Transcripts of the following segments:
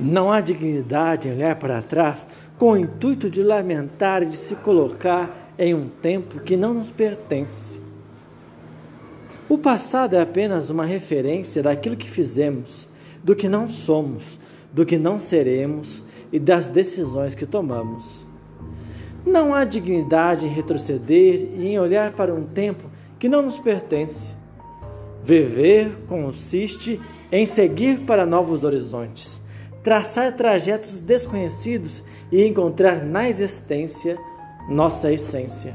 Não há dignidade em olhar para trás com o intuito de lamentar e de se colocar em um tempo que não nos pertence. O passado é apenas uma referência daquilo que fizemos, do que não somos, do que não seremos e das decisões que tomamos. Não há dignidade em retroceder e em olhar para um tempo que não nos pertence. Viver consiste em seguir para novos horizontes, traçar trajetos desconhecidos e encontrar na existência nossa essência.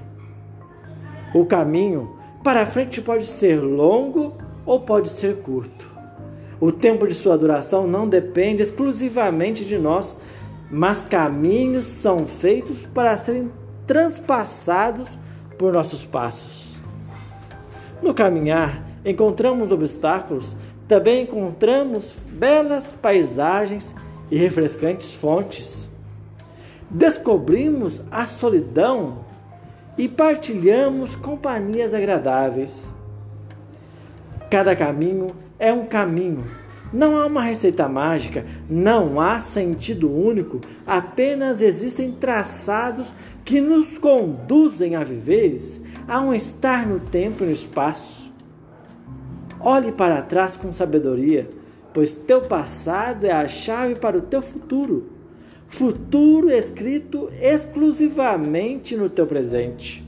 O caminho para a frente pode ser longo ou pode ser curto. O tempo de sua duração não depende exclusivamente de nós, mas caminhos são feitos para serem transpassados por nossos passos. No caminhar, encontramos obstáculos, também encontramos belas paisagens e refrescantes fontes. Descobrimos a solidão e partilhamos companhias agradáveis. Cada caminho é um caminho. Não há uma receita mágica, não há sentido único, apenas existem traçados que nos conduzem a viveres, a um estar no tempo e no espaço. Olhe para trás com sabedoria, pois teu passado é a chave para o teu futuro. Futuro escrito exclusivamente no teu presente.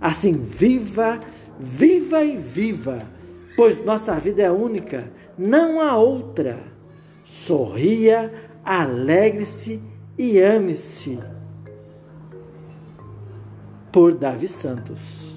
Assim, viva, viva e viva pois nossa vida é única, não há outra. Sorria, alegre-se e ame-se. Por Davi Santos.